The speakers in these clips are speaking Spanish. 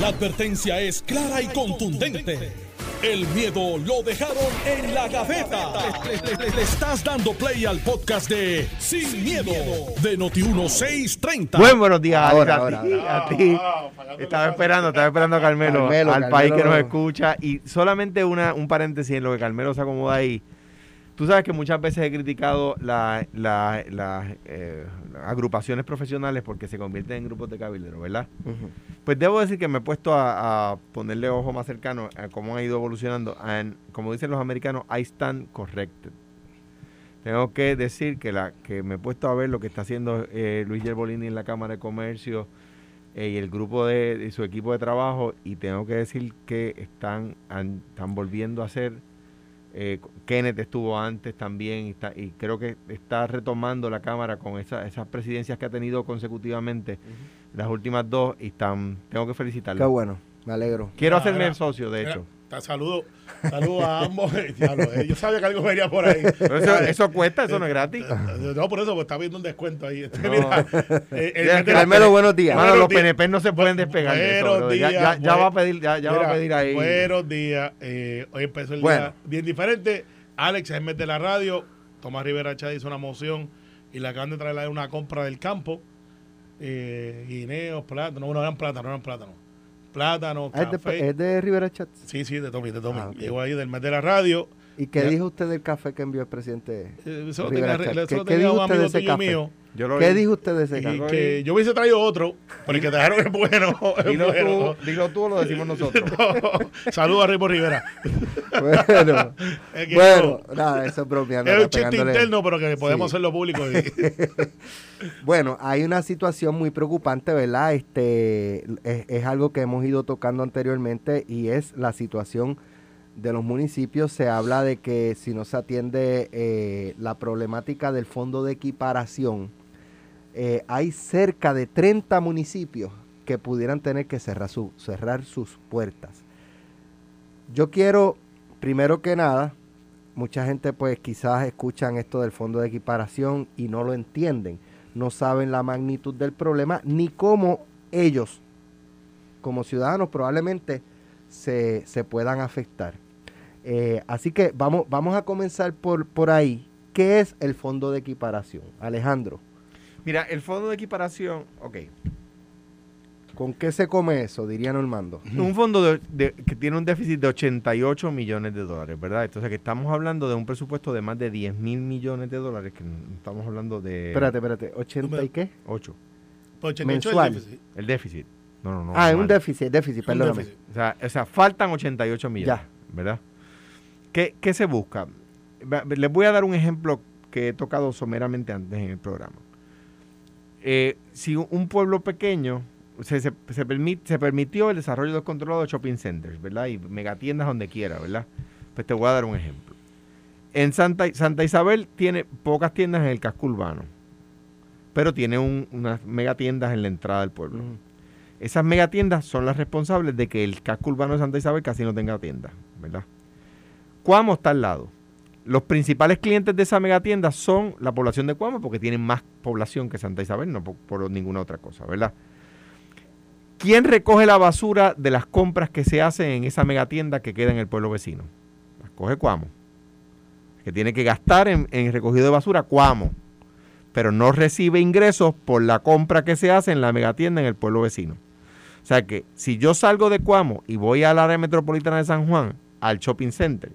La advertencia es clara y contundente. El miedo lo dejaron en la gaveta. Le, le estás dando play al podcast de Sin, miedo, de Noti1630. Buen buenos días, Ahora, Alex, ahora, a ti, ahora. a ti. Estaba esperando, estaba esperando a Carmelo, Carmelo, al Carmelo. país que nos escucha. Y solamente una, un paréntesis en lo que Carmelo se acomoda ahí. Tú sabes que muchas veces he criticado la- la- las eh, agrupaciones profesionales porque se convierten en grupos de cabilderos, ¿verdad? Pues debo decir que me he puesto a, a ponerle ojo más cercano a cómo han ido evolucionando. And, como dicen los americanos, I stand corrected. Tengo que decir que, la, que me he puesto a ver lo que está haciendo eh, Luis Gerbolini en la Cámara de Comercio eh, y el grupo de, de su equipo de trabajo y tengo que decir que están, están volviendo a hacer, eh, Kenneth estuvo antes también y, está- y creo que está retomando la Cámara con esa- esas presidencias que ha tenido consecutivamente las últimas dos y están, tengo que felicitarlos. Qué bueno, me alegro. Quiero Ah, hacerme socio, de hecho. Saludo, saludo a ambos. Diablo, eh, yo sabía que algo venía por ahí. Pero eso, eso cuesta, eso no es gratis. No, por eso, pues está viendo un descuento ahí. Este, No. mira, eh, el- Ya, el- Carmelo, buenos días. Mano, Buenos los. PNP no se pueden despegar de eso. Buenos brother. Ya, ya, días, ya va a pedir, ya, ya va a Mira, pedir ahí. Buenos días. eh, hoy empezó el Bueno. día bien diferente. Alex es de la radio. Tomás Rivera Chá hizo una moción y le acaban de traer una compra del campo. Eh, guineos, plátanos. No, no eran plátanos, no eran plátanos. Plátanos, Ah, ¿Es café. de, es de Rivera Chats. Sí, sí, de Tommy, de Tommy. Ah, ok. Llegó ahí del mes de la radio. ¿Y qué Ya. dijo usted del café que envió el presidente? Eh, Eso lo Rivera tenía, ¿Qué- qué dijo un usted de amigo ese café? mío. Yo lo ¿Qué dijo usted de ese Y café? que yo hubiese traído otro, porque te dejaron es bueno. es Dilo bueno. tú, dilo tú o lo decimos nosotros. No. Saludos a Ripo Rivera. Bueno, Es que bueno, nada, eso es bromeando. Es un chiste pegándole- interno, pero que podemos Sí. hacerlo público. y- Bueno, hay una situación muy preocupante, ¿verdad? Este es, es algo que hemos ido tocando anteriormente y es la situación de los municipios. Se habla de que si no se atiende eh, la problemática del fondo de equiparación, eh, hay cerca de 30 municipios que pudieran tener que cerrar, su- cerrar sus puertas. Yo quiero, primero que nada, mucha gente pues quizás escuchan esto del fondo de equiparación y no lo entienden no saben la magnitud del problema ni cómo ellos, como ciudadanos, probablemente se, se puedan afectar. Eh, así que vamos, vamos a comenzar por, por ahí. ¿Qué es el fondo de equiparación? Alejandro, Mira, el fondo de equiparación, ok. ¿con qué se come eso? Diría Normando. Un fondo de- de- que tiene un déficit de 88 millones de dólares, ¿verdad? Entonces, que estamos hablando de un presupuesto de más de 10 mil millones de dólares, que estamos hablando de Espérate, espérate, ¿80 y qué? 8. Por 88 el Mensual. déficit. El déficit. No, no, no. ah, es un déficit, déficit, perdóname. déficit. O sea, o sea, faltan 88 millones, Ya. ¿verdad? ¿Qué, qué se busca? Les voy a dar un ejemplo que he tocado someramente antes en el programa. Eh, si un- pueblo pequeño se, se, se permi- se permitió el desarrollo descontrolado de shopping centers, ¿verdad? Y megatiendas donde quiera, ¿verdad? Pues te voy a dar un ejemplo. En Santa, Santa Isabel tiene pocas tiendas en el casco urbano, pero tiene un- unas megatiendas en la entrada del pueblo. Esas megatiendas son las responsables de que el casco urbano de Santa Isabel casi no tenga tiendas, ¿verdad? Cuamo está al lado. Los principales clientes de esa megatienda son la población de Cuamo porque tienen más población que Santa Isabel, no por, ninguna otra cosa, ¿verdad? ¿Quién recoge la basura de las compras que se hacen en esa megatienda que queda en el pueblo vecino? Las coge Cuamo. Que tiene que gastar en, en recogido de basura Cuamo, pero no recibe ingresos por la compra que se hace en la megatienda en el pueblo vecino. O sea que si yo salgo de Cuamo y voy al área metropolitana de San Juan, al shopping center,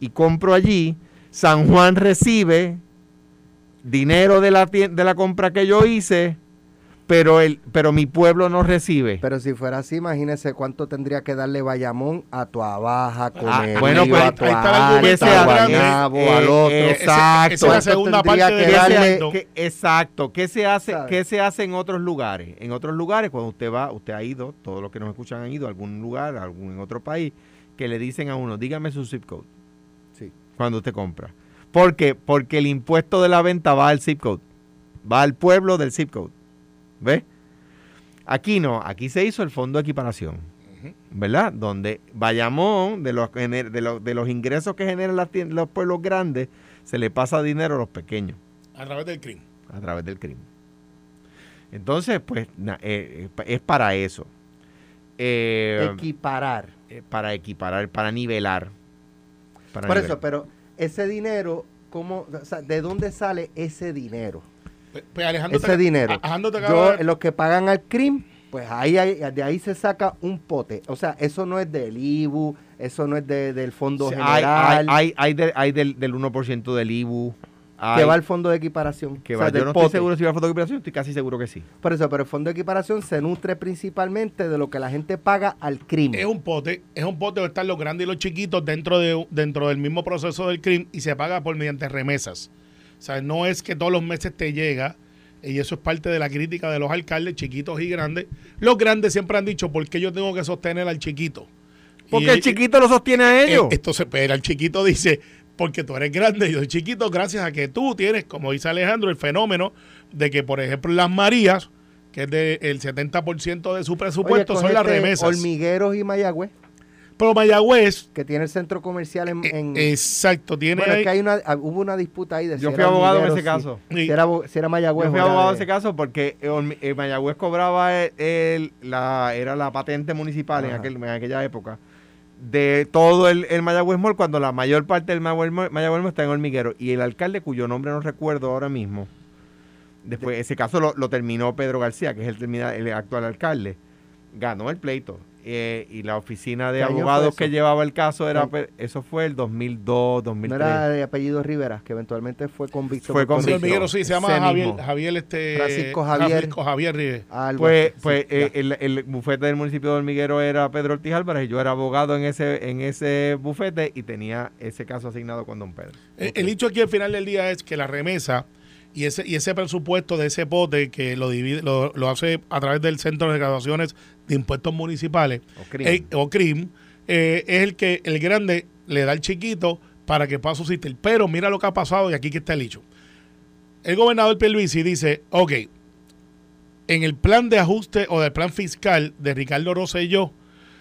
y compro allí, San Juan recibe dinero de la, de la compra que yo hice, pero, el, pero mi pueblo no recibe. Pero si fuera así, imagínese cuánto tendría que darle Bayamón a tu Abaja, Comerío, bueno, pues, a tu ahí está. Guaynabo, Eh, al otro. eh, Ese- Exacto. Esa es la ¿Cuánto segunda tendría parte que ¿Qué se- darle- argumento. qué- exacto. ¿Qué se, hace. ¿Qué se hace en otros lugares? En otros lugares, cuando usted va, usted ha ido, todos los que nos escuchan han ido a algún lugar, a algún en otro país, que le dicen a uno, dígame su zip code. Cuando usted compra. ¿Por qué? Porque el impuesto de la venta va al zip code. Va al pueblo del zip code. ¿Ves? Aquí no, aquí se hizo el fondo de equiparación. ¿Verdad? Donde Bayamón, de los, de los, de los ingresos que generan las los pueblos grandes, se le pasa dinero a los pequeños A través del crimen. a través del crimen. Entonces, pues na- eh, eh, es para eso. eh, Equiparar. eh, para equiparar, para nivelar. Para Por eso, pero ese dinero, ¿cómo, o sea, ¿de dónde sale ese dinero? Pues, pues, Alejandro Ese te- dinero. Alejandro te Yo, de- los que pagan al CRIM, pues ahí, hay- de ahí se saca un pote. O sea, eso no es del IBU, eso no es de- del Fondo Sí, hay, General, hay, hay, hay de- hay del, del 1% del IBU. Que va al Fondo de Equiparación. que o sea, va. Yo no estoy seguro si va a fotocoperación, estoy casi seguro que sí. Por eso, pero el Fondo de Equiparación se nutre principalmente de lo que la gente paga al CRIM. Es un pote, es un pote donde están los grandes y los chiquitos dentro de dentro del mismo proceso del crimen y se paga por mediante remesas. O sea, no es que todos los meses te llega, y eso es parte de la crítica de los alcaldes, chiquitos y grandes. Los grandes siempre han dicho, ¿por qué yo tengo que sostener al chiquito? Porque Y- el chiquito lo sostiene a ellos. Eh, Entonces, pero el chiquito dice, porque tú eres grande. Y yo soy chiquito, gracias a que tú tienes, como dice Alejandro, el fenómeno de que, por ejemplo, las Marías, que es del 70% de su presupuesto, son las remesas. Hormigueros y Mayagüez, Pero Mayagüez, que tiene el centro comercial en... eh, en- exacto, tiene bueno, es que hay una, ah, hubo una disputa ahí de si Yo fui abogado en ese caso. Si, era, si era Mayagüez Yo fui abogado en de- ese caso porque eh, eh, Mayagüez cobraba el, el- la, era la patente municipal en, aquel, en aquella época de todo el, el Mayagüez Mall cuando la mayor parte del Mayagüez Mall, Mayagüez Mall está en Hormiguero. Y el alcalde cuyo nombre no recuerdo ahora mismo después ese caso lo, lo terminó Pedro García que es el, el actual alcalde ganó el pleito eh, y la oficina de ¿Qué año fue abogados que llevaba el caso era eso fue el 2002 No 2003 era de apellido Rivera, que eventualmente fue convicto. Fue convicto. Hormiguero, sí, se llama Javier. Javier este, Francisco Javier. Francisco Javier Rivera. Algo Pues, pues sí, eh, el, el bufete del municipio de Hormiguero era Pedro Ortiz Álvarez y yo era abogado en ese en ese bufete y tenía ese caso asignado con don Pedro. El, el hecho aquí al final del día es que la remesa y ese, y ese presupuesto de ese pote que lo divide, lo, lo hace a través del Centro de Graduaciones de Impuestos Municipales O CRIM. eh, o CRIM, eh, es el que el grande le da al chiquito para que pueda subsistir. Pero mira lo que ha pasado y aquí que está el hecho. El gobernador Pierluisi dice, ok, en el plan de ajuste o del plan fiscal de Ricardo Rosselló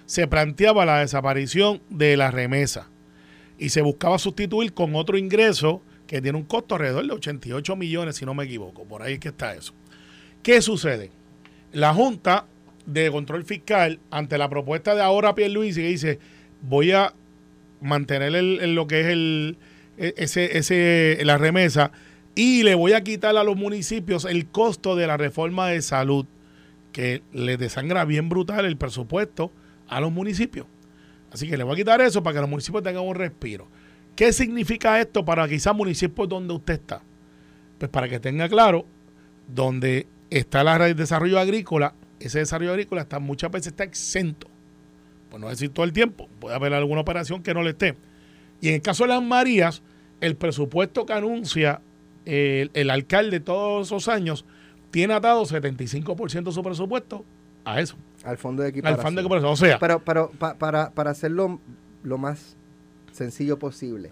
se planteaba la desaparición de la remesa y se buscaba sustituir con otro ingreso que tiene un costo alrededor de 88 millones, si no me equivoco. Por ahí es que está eso. ¿Qué sucede? La Junta de Control Fiscal, ante la propuesta de ahora Pierluisi, que dice, voy a mantener el, lo que es el, e- ese, ese, la remesa y le voy a quitar a los municipios el costo de la reforma de salud, que le desangra bien brutal el presupuesto a los municipios. Así que le voy a quitar eso para que los municipios tengan un respiro. ¿Qué significa esto para quizás municipios donde usted está? Pues para que tenga claro, donde está la red de desarrollo agrícola, ese desarrollo agrícola está, muchas veces está exento. Pues no decir todo el tiempo, puede haber alguna operación que no le esté. Y en el caso de las Marías, el presupuesto que anuncia el, el alcalde todos esos años tiene atado 75% de su presupuesto a eso, al fondo de al equiparación. fan de cooperación. O sea, Pero, pero pa- para, para hacerlo lo más sencillo posible,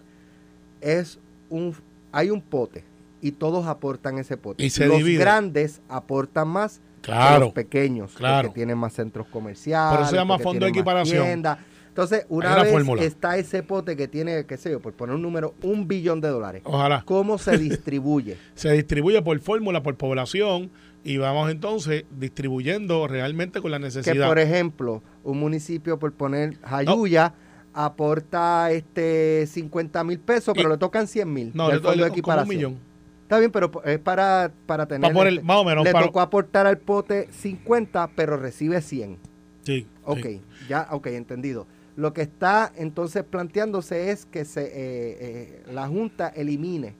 es un hay un pote y todos aportan ese pote. Y se los divide. grandes aportan más claro, los pequeños, claro. que tienen más centros comerciales. Por eso se llama fondo de equiparación. tiendas. Entonces, una vez fórmula. está ese pote que tiene, qué sé yo, por poner un número, un billón de dólares. ojalá. ¿Cómo se distribuye? Se distribuye por fórmula, por población y vamos entonces distribuyendo realmente con la que necesidad. por ejemplo, un municipio por poner Jayuya aporta este 50 mil pesos, pero Y- le tocan 100 mil no, del le- fondo de le- como un equiparación. millón. Está bien, pero es para, para tener... Para este, más o menos. le para- tocó aportar al pote 50, pero recibe 100. sí, Ok, sí. ya, ok, entendido. Lo que está entonces planteándose es que se, eh, eh, la Junta elimine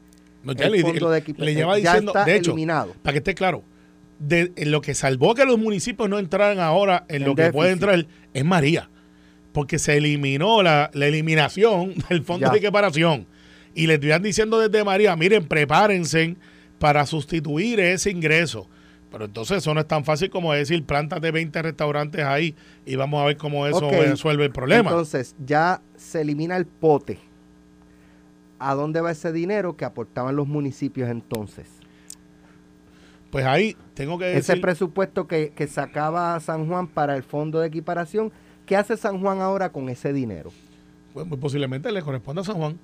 No, ya el le, fondo de le equiparación. lleva ya diciendo, está de hecho, eliminado. para que esté claro, de, lo que salvó que los municipios no entraran ahora en, En lo que puede entrar es María, porque se eliminó la, la eliminación del fondo Ya. de equiparación. Y le estuvieran diciendo desde María, miren, prepárense para sustituir ese ingreso. Pero entonces eso no es tan fácil como decir, plántate 20 restaurantes ahí y vamos a ver cómo eso resuelve el problema. Entonces, ya se elimina el pote. ¿A dónde va ese dinero que aportaban los municipios entonces? pues ahí tengo que Ese decir... presupuesto que, que sacaba San Juan para el fondo de equiparación, ¿qué hace San Juan ahora con ese dinero? pues, muy posiblemente le corresponde a San Juan,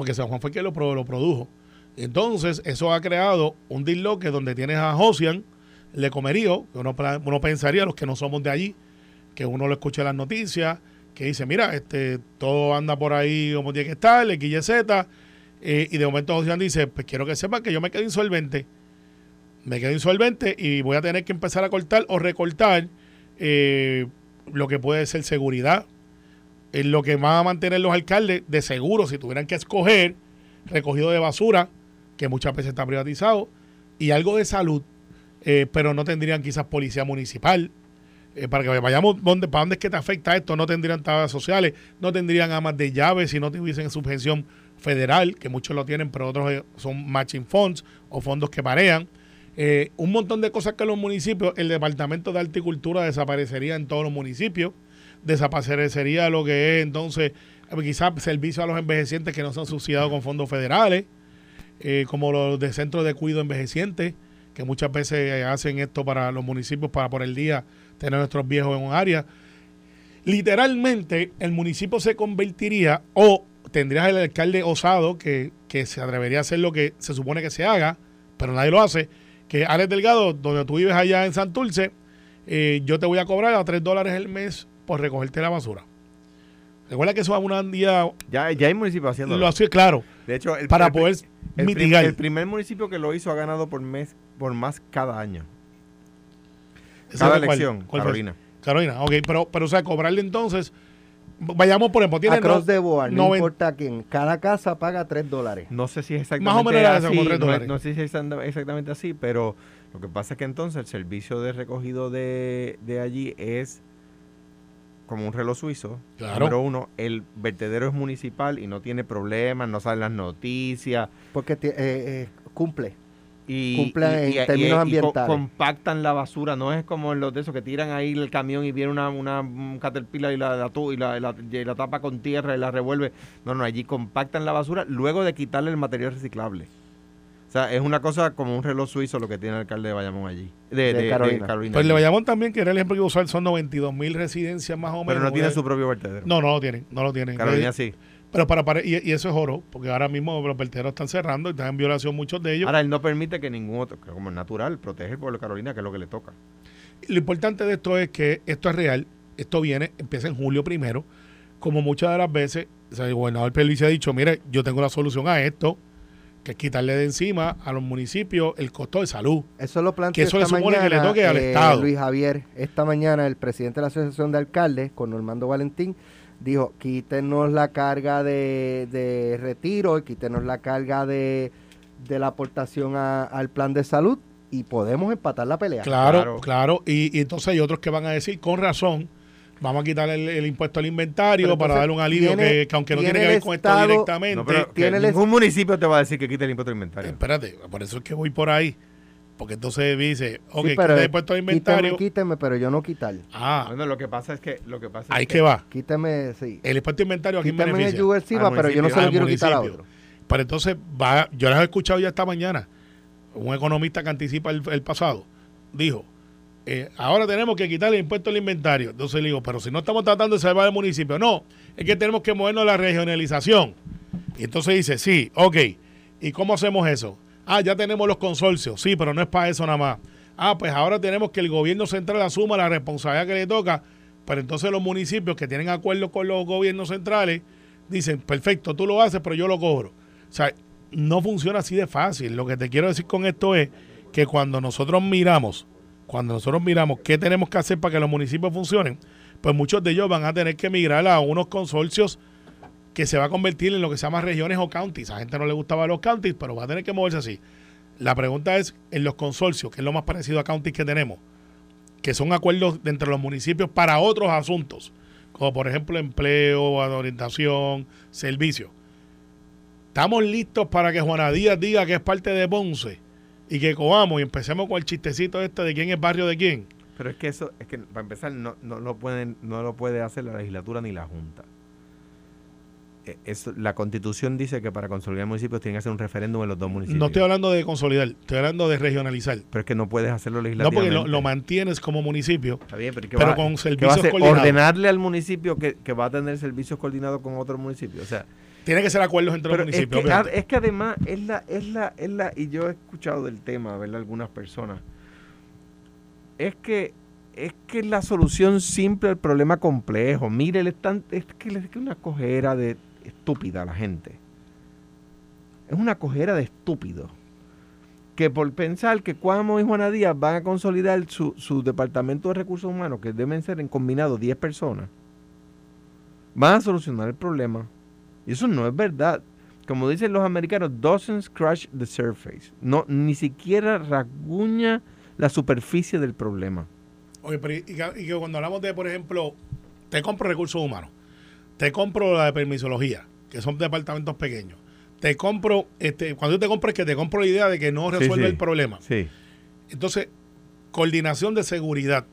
porque San Juan fue lo, pro- lo produjo. Entonces, eso ha creado un disloque donde tienes a Josian, le comerío, que uno, uno pensaría, los que no somos de allí, que uno lo escucha en las noticias, que dice, mira, este, todo anda por ahí como tiene que estar, el XYZ, eh, y de momento José dice, pues quiero que sepan que yo me quedo insolvente, me quedo insolvente y voy a tener que empezar a cortar o recortar eh, lo que puede ser seguridad, en lo que van a mantener los alcaldes de seguro, si tuvieran que escoger recogido de basura, que muchas veces está privatizado, y algo de salud, eh, pero no tendrían quizás policía municipal. Eh, para que vayamos, ¿dónde, ¿para dónde es que te afecta esto? No tendrían tablas sociales, no tendrían amas de llaves si no tuviesen subvención federal, que muchos lo tienen, pero otros eh, son matching funds o fondos que parean. un montón de cosas que los municipios, el Departamento de Articultura desaparecería en todos los municipios desaparecería lo que es entonces quizás servicios a los envejecientes que no son subsidiados con fondos federales, eh, como los de centros de cuidado envejecientes, que muchas veces hacen esto para los municipios para por el día tener a nuestros viejos en un área. Literalmente el municipio se convertiría o tendrías el alcalde osado que, que se atrevería a hacer lo que se supone que se haga, pero nadie lo hace, que Alex Delgado, donde tú vives allá en Santurce, eh, yo te voy a cobrar a 3 dólares el mes por recogerte la basura. Recuerda que eso es una día. Ya, ya hay municipios haciendo Lo hace, claro. De hecho, el, para poder mitigar. el primer municipio que lo hizo ha ganado por mes por más cada año. Cada elección, Carolina. Carolina, ok, pero, pero o sea, cobrarle entonces. Vayamos por ejemplo, tiene. Across the board, no, importa quién. Cada casa paga 3 dólares. No sé si es exactamente Más o menos así. 3 dólares. No, sé si es exactamente así, pero lo que pasa es que entonces el servicio de recogido de, de allí es como un reloj suizo. Claro. Número uno, el vertedero es municipal y no tiene problemas, no salen las noticias. Porque eh, eh, cumple. Y, cumple en términos ambientales. compactan la basura, no es como los de esos que tiran ahí el camión y viene una, una un caterpillar y la, la, y la, la, tapa con tierra y la revuelve. No, no, allí compactan la basura luego de quitarle el material reciclable. O sea, es una cosa como un reloj suizo lo que tiene el alcalde de Bayamón allí. De, Carolina. Pues el de Bayamón también, que era el ejemplo que iba a usar, son 92 mil residencias más o menos. Pero no tiene su propio vertedero. No, no lo tienen, no lo tienen. Carolina sí. Pero para, para y, eso es oro, porque ahora mismo los vertederos están cerrando y están en violación muchos de ellos. Ahora él no permite que ningún otro, como es natural, protege el pueblo de Carolina, que es lo que le toca. Lo importante de esto es que esto es real, esto viene, empieza en julio primero, como muchas de las veces, el gobernador Pérez ha dicho, mire, yo tengo la solución a esto, que es quitarle de encima a los municipios el costo de salud. Eso lo plantea que eso le supone que le toque al eh, Estado. Luis Javier, esta mañana el presidente de la Asociación de Alcaldes, con Normando Valentín, dijo, quítenos la carga de, de retiro y quítenos la carga de, de la aportación al plan de salud y podemos empatar la pelea. Claro, claro. Y, y entonces hay otros que van a decir, con razón, vamos a quitar el, impuesto al inventario para darle un alivio que, aunque no tiene que ver con esto directamente. tiene ningún municipio te va a decir que quite el impuesto al inventario. espérate, por eso es que voy por ahí. Porque entonces dice, ok, sí, el impuesto al inventario. Quíteme, pero yo no quitar. Ah. Bueno, lo que pasa es que. Lo que pasa ahí que, va. Quíteme, sí. El impuesto al inventario aquí Quíteme beneficia. el pero yo no se lo quiero quitar a otro. Pero entonces, va, yo las he escuchado ya esta mañana. Un economista que anticipa el, el pasado dijo: eh, ahora tenemos que quitar el impuesto al inventario. Entonces le digo, pero si no estamos tratando de salvar el municipio, no, es que tenemos que movernos a la regionalización. Y entonces dice, sí, ok, ¿y cómo hacemos eso? Ah, ya tenemos los consorcios, sí, pero no es para eso nada más. Ah, pues ahora tenemos que el gobierno central asuma la responsabilidad que le toca, pero entonces los municipios que tienen acuerdos con los gobiernos centrales dicen, perfecto, tú lo haces, pero yo lo cobro. O sea, no funciona así de fácil. Lo que te quiero decir con esto es que cuando nosotros miramos cuando nosotros miramos qué tenemos que hacer para que los municipios funcionen, pues muchos de ellos van a tener que migrar a unos consorcios que se va a convertir en lo que se llama regiones o counties. A gente no le gustaba los counties, pero va a tener que moverse así. La pregunta es, en los consorcios, que es lo más parecido a counties que tenemos, que son acuerdos entre los municipios para otros asuntos, como por ejemplo empleo, orientación, servicio. ¿Estamos listos para que Juana Díaz diga que es parte de Ponce? Y que cojamos y empecemos con el chistecito este de quién es barrio de quién. Pero es que eso, es que para empezar, no, no, lo, pueden, no lo puede hacer la legislatura ni la Junta. E, la constitución dice que para consolidar municipios tiene que hacer un referéndum en los dos municipios. No estoy hablando de consolidar, estoy hablando de regionalizar. Pero es que no puedes hacerlo legislativamente. No, porque lo, mantienes como municipio, Está bien, pero, con servicios coordinados. Ordenarle al municipio que, que, va a tener servicios coordinados con otro municipio. O sea, tiene que ser acuerdos entre los municipios. Es que, además es la, es la, es y yo he escuchado del tema, ¿verdad? Algunas personas. Es que es que la solución simple al problema complejo. Mire, es, tan, es que es una cojera de estúpida la gente. Es una cojera de estúpido. Que por pensar que Cuamo y Juana Díaz van a consolidar su, su departamento de recursos humanos, que deben ser en combinado 10 personas, van a solucionar el problema. Y eso no es verdad. Como dicen los americanos, doesn't scratch the surface. No, ni siquiera rasguña la superficie del problema. Oye, pero y, que cuando hablamos de, por ejemplo, te compro recursos humanos, te compro la de permisología, que son departamentos pequeños, te compro, este, cuando yo te compro es que te compro la idea de que no resuelve el problema. Sí. Entonces, coordinación de seguridad.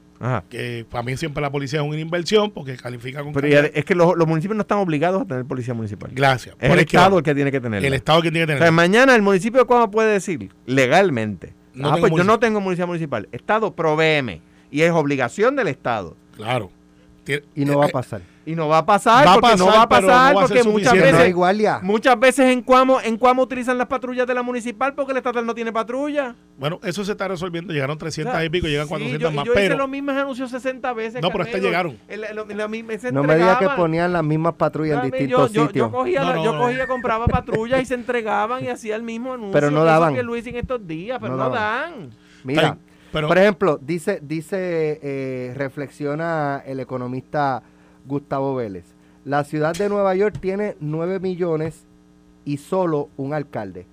Que para mí siempre la policía es una inversión porque califica con. Pero es que los, municipios no están obligados a tener policía municipal. Gracias. Es el Estado el que tiene que tener. El Estado que tiene que tener. O sea, mañana el municipio de Cuama puede decir legalmente: ah, pues yo no tengo policía municipal. Estado, provéeme. Y es obligación del Estado. Claro. Y no va a pasar. Y no va a pasar porque no va a pasar porque muchas veces muchas veces en Cuamo en Cuamo utilizan las patrullas de la municipal porque el estatal no tiene patrulla. Bueno, eso se está resolviendo. Llegaron 300 y pico, llegan 400 más. Yo hice los mismos anuncios 60 veces. No, pero hasta llegaron. no me digas que ponían las mismas patrullas en distintos sitios. Yo, cogía, yo cogía, compraba patrullas y se entregaban y hacía el mismo anuncio. Pero no daban. que Luis en estos días, pero no, dan. Mira, por ejemplo, dice, dice, eh, reflexiona el economista Gustavo Vélez. La ciudad de Nueva York tiene 9 millones y solo un alcalde.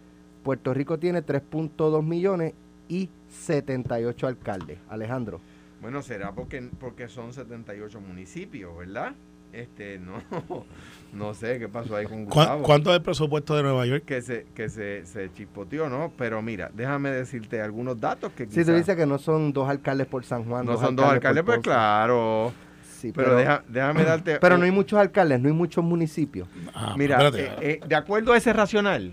Puerto Rico tiene 3.2 millones y 78 alcaldes. Alejandro. Bueno, será porque, porque son 78 municipios, ¿verdad? Este, no, no sé qué pasó ahí con Gustavo. ¿Cuánto es el presupuesto de Nueva York? Que se, que se, se chispoteó, ¿no? Pero mira, déjame decirte algunos datos que Sí, tú dices que no son dos alcalles por San Juan. No son dos alcaldes, pues claro. Sí, pero, déjame darte... Pero no hay muchos alcaldes, no hay muchos municipios. Ah, mira, eh, eh, de acuerdo a ese racional,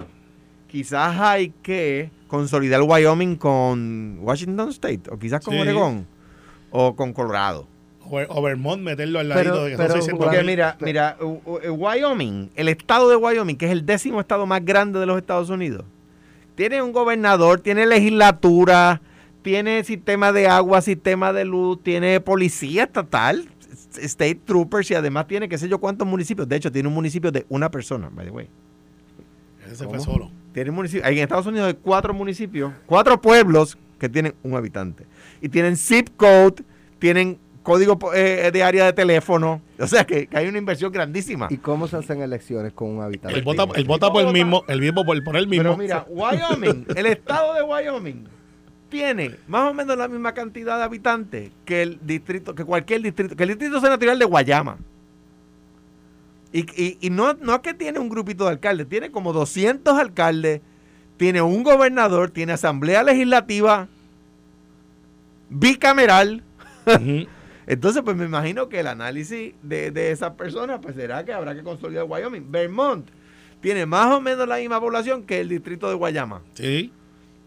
quizás hay que consolidar Wyoming con Washington State, o quizás con Oregón, o con Colorado. O, Vermont meterlo al ladito de que pero, Porque mira, mira, Wyoming, el estado de Wyoming, que es el décimo estado más grande de los Estados Unidos, tiene un gobernador, tiene legislatura, tiene sistema de agua, sistema de luz, tiene policía estatal, state troopers y además tiene qué sé yo cuántos municipios. De hecho, tiene un municipio de una persona, by the way. Ese fue solo. Tiene municipio, en Estados Unidos hay cuatro municipios, cuatro pueblos que tienen un habitante. Y tienen zip code, tienen código eh, de área de teléfono. O sea que, hay una inversión grandísima. ¿Y cómo se hacen elecciones con un habitante? El vota, el vota por el mismo, el mismo por, por el mismo. Pero mira, Wyoming, el estado de Wyoming tiene más o menos la misma cantidad de habitantes que el distrito, que cualquier distrito, que el distrito senatorial de Guayama. Y, y, y no, no es que tiene un grupito de alcaldes, tiene como 200 alcaldes, tiene un gobernador, tiene asamblea legislativa bicameral. Entonces, pues me imagino que el análisis de, de esas personas, pues será que habrá que consolidar Wyoming. Vermont tiene más o menos la misma población que el distrito de Guayama. Sí.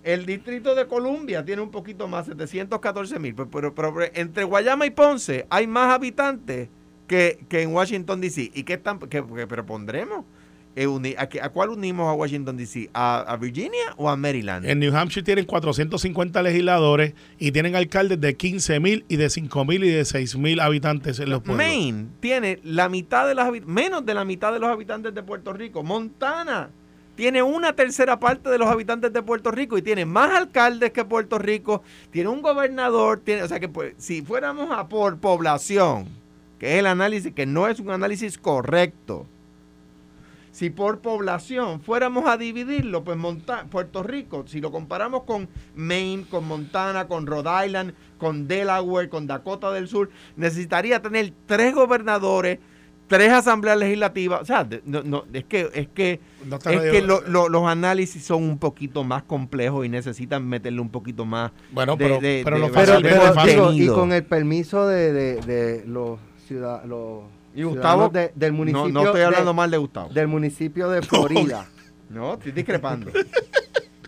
El distrito de Columbia tiene un poquito más, 714 mil. Pero, pero, entre Guayama y Ponce hay más habitantes que, en Washington, D.C. ¿Y qué están? Que, pero pondremos. Eh, ¿A, cuál unimos a Washington, D.C.? ¿A, Virginia o a Maryland? En New Hampshire tienen 450 legisladores y tienen alcaldes de 15 mil y de 5 mil y de 6 mil habitantes en los pueblos. Maine tiene la mitad de los menos de la mitad de los habitantes de Puerto Rico. Montana tiene una tercera parte de los habitantes de Puerto Rico y tiene más alcaldes que Puerto Rico, tiene un gobernador, tiene, o sea que pues, si fuéramos a por población, que es el análisis, que no es un análisis correcto, si por población fuéramos a dividirlo, pues Puerto Rico, si lo comparamos con Maine, con Montana, con Rhode Island, con Delaware, con Dakota del Sur, necesitaría tener tres gobernadores, tres asambleas legislativas. O sea, no, es que, es que, es que los análisis son un poquito más complejos y necesitan meterle un poquito más. Bueno, pero, pero, lo y con el permiso de, de los ciudadanos y Gustavo, del municipio. No, estoy hablando mal de Gustavo. Del municipio de Florida. No, estoy discrepando.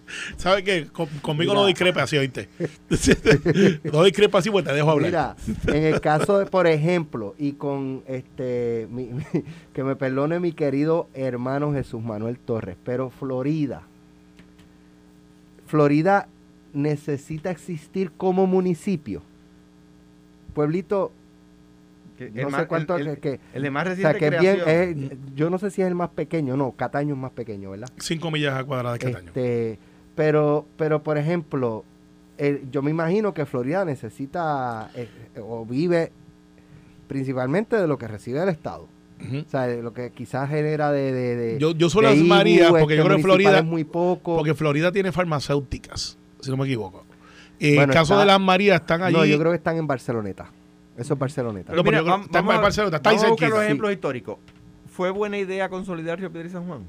¿Sabes qué? conmigo no discrepa así, oíste. no discrepa así, pues te dejo hablar. Mira, en el caso de, por ejemplo, y con este, que me perdone mi querido hermano Jesús Manuel Torres, pero Florida, Florida necesita existir como municipio pueblito, Que no el sé más- cuánto, el, el- que, el de más o reciente sea, que es bien, creación. es- yo no sé si es el más pequeño, no, Cataño es más pequeño, ¿verdad? 5 millas cuadradas de Cataño. Este, pero, pero por ejemplo, el- yo me imagino que Florida necesita eh, o vive principalmente de lo que recibe el Estado. O sea, de lo que quizás genera de... de, de- Yo, yo solo María porque este, yo creo que Florida, es muy poco. porque Florida tiene farmacéuticas, si no me equivoco. Bueno, el caso está- de las Marías están allí. No, yo creo que están en Barceloneta. Eso es Barceloneta. Pero Mira, yo creo- vam- está en vamos a- Barcelona, está ahí vamos a buscar los ejemplos históricos. ¿Fue buena idea consolidar Río Piedra y San Juan?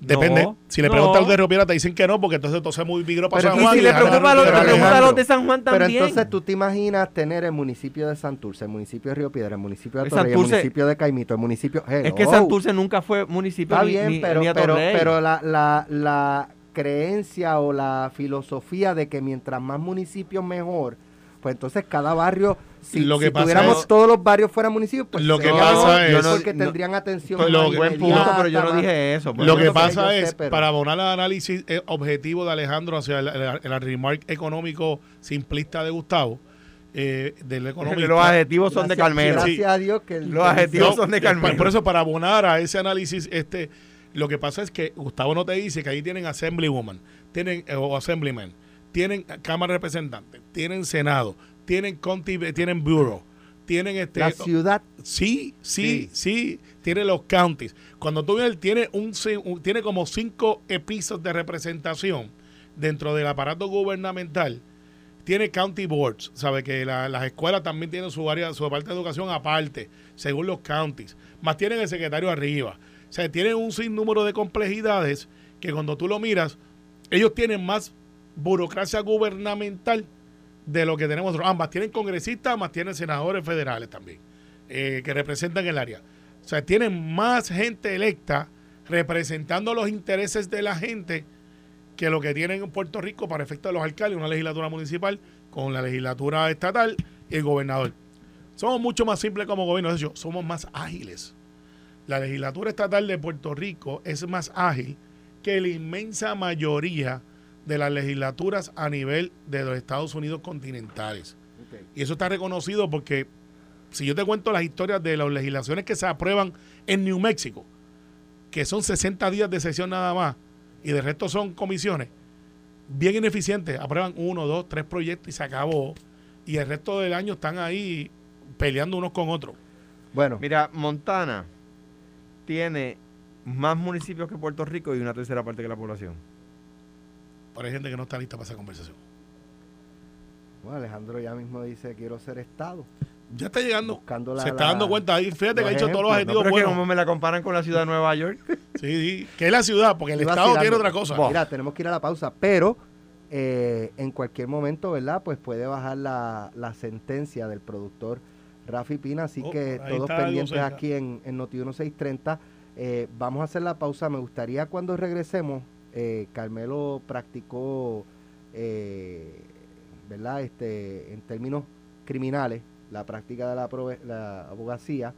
Depende. No, si le no. preguntas al de Río Piedra, te dicen que no, porque entonces todo se muy vigro para Pero San y Juan. y si le dejan preocupa a los, le a Alejandro. los de San Juan Pero también. entonces tú te imaginas tener el municipio de Santurce, el municipio de Río Piedra, el municipio de El Atorrey, el municipio de Caimito, el municipio... es que Hello. Santurce nunca fue municipio Está ni, bien, ni- pero, ni pero, Atorrey. pero la, la, la creencia o la filosofía de que mientras más municipios mejor, pues entonces cada barrio, si, Lo que si pasa tuviéramos es- todos los barrios fueran municipios, pues Lo que pasa es- Yo no- porque no- tendrían atención Pues lo Buen punto, pero yo no dije eso. pues. Lo que pasa sé, es, pero- para abonar el análisis objetivo de Alejandro hacia el, el- el remark económico simplista de Gustavo, eh, del economista. los adjetivos son de Gracias- Carmelo. Gracias a Dios que el- Los adjetivos No, son de eh, por- Carmelo. Por eso, para abonar a ese análisis, este, lo que pasa es que Gustavo no te dice que ahí tienen Assemblywoman, tienen, eh, o Assemblyman, tienen Cámara de Representantes, tienen Senado, tienen County, tienen Bureau, tienen este. la ciudad Sí, sí, sí, tiene los counties. Cuando tú ves, tiene, un, tiene como cinco pisos de representación dentro del aparato gubernamental. Tiene county boards, sabe que la- las escuelas también tienen su área, su parte de educación aparte, según los counties. Más tienen el secretario arriba. O sea, tienen un sinnúmero de complejidades que cuando tú lo miras, ellos tienen más burocracia gubernamental de lo que tenemos nosotros. Ambas tienen congresistas, más tienen senadores federales también, eh, que representan el área. O sea, tienen más gente electa representando los intereses de la gente que lo que tienen en Puerto Rico para efecto de los alcaldes, una legislatura municipal con la legislatura estatal y el gobernador. Somos mucho más simples como gobierno, de hecho, somos más ágiles. La legislatura estatal de Puerto Rico es más ágil que la inmensa mayoría de las legislaturas a nivel de los Estados Unidos continentales. Y eso está reconocido porque si yo te cuento las historias de las legislaciones que se aprueban en New México, que son 60 días de sesión nada más, y de resto son comisiones, bien ineficientes, aprueban uno, dos, tres proyectos y se acabó. Y el resto del año están ahí peleando unos con otros. Bueno, Mira, Montana tiene más municipios que Puerto Rico y una tercera parte que la población. Pero hay gente que no está lista para esa conversación. bueno, Alejandro ya mismo dice quiero ser Estado. Ya está llegando. Buscando la- se está la- dando cuenta ahí. Fíjate que ha dicho todos los ejemplos. No, que buenos. como me la comparan con la ciudad de Nueva York. Sí, sí. Que es la ciudad, porque el Estado tiene otra cosa. Mira, tenemos que ir a la pausa, pero eh, en cualquier momento, ¿verdad? Pues puede bajar la, la sentencia del productor Rafi Pina, así Oh, que todos pendientes aquí en, en Noti 1630. Eh, vamos a hacer la pausa. Me gustaría cuando regresemos, eh, Carmelo practicó, eh, ¿verdad? Este, en términos criminales, la práctica de la, abogacía.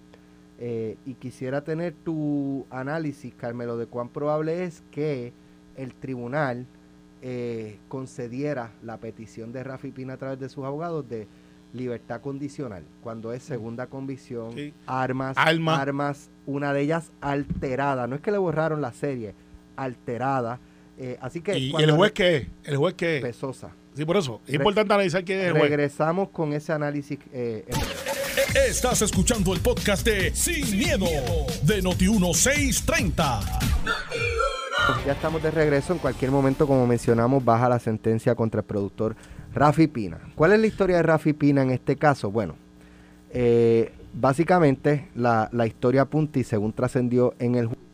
Eh, y quisiera tener tu análisis, Carmelo, de cuán probable es que el tribunal eh, concediera la petición de Rafi Pina a través de sus abogados de libertad condicional, cuando es segunda convicción, Sí. armas, Arma. armas, una de ellas alterada, no es que le borraron la serie, alterada, eh, así que ¿Y el juez qué es? ¿El juez qué es? Pesosa. Sí, por eso. Es Re- importante analizar quién es el juez. Regresamos con ese análisis eh, en breve. Estás escuchando el podcast de Sin, miedo, de Noti1630. Ya estamos de regreso. En cualquier momento, como mencionamos, baja la sentencia contra el productor Rafi Pina. ¿Cuál es la historia de Rafi Pina en este caso? Bueno, eh, básicamente la, la historia apunta y según trascendió en el juicio,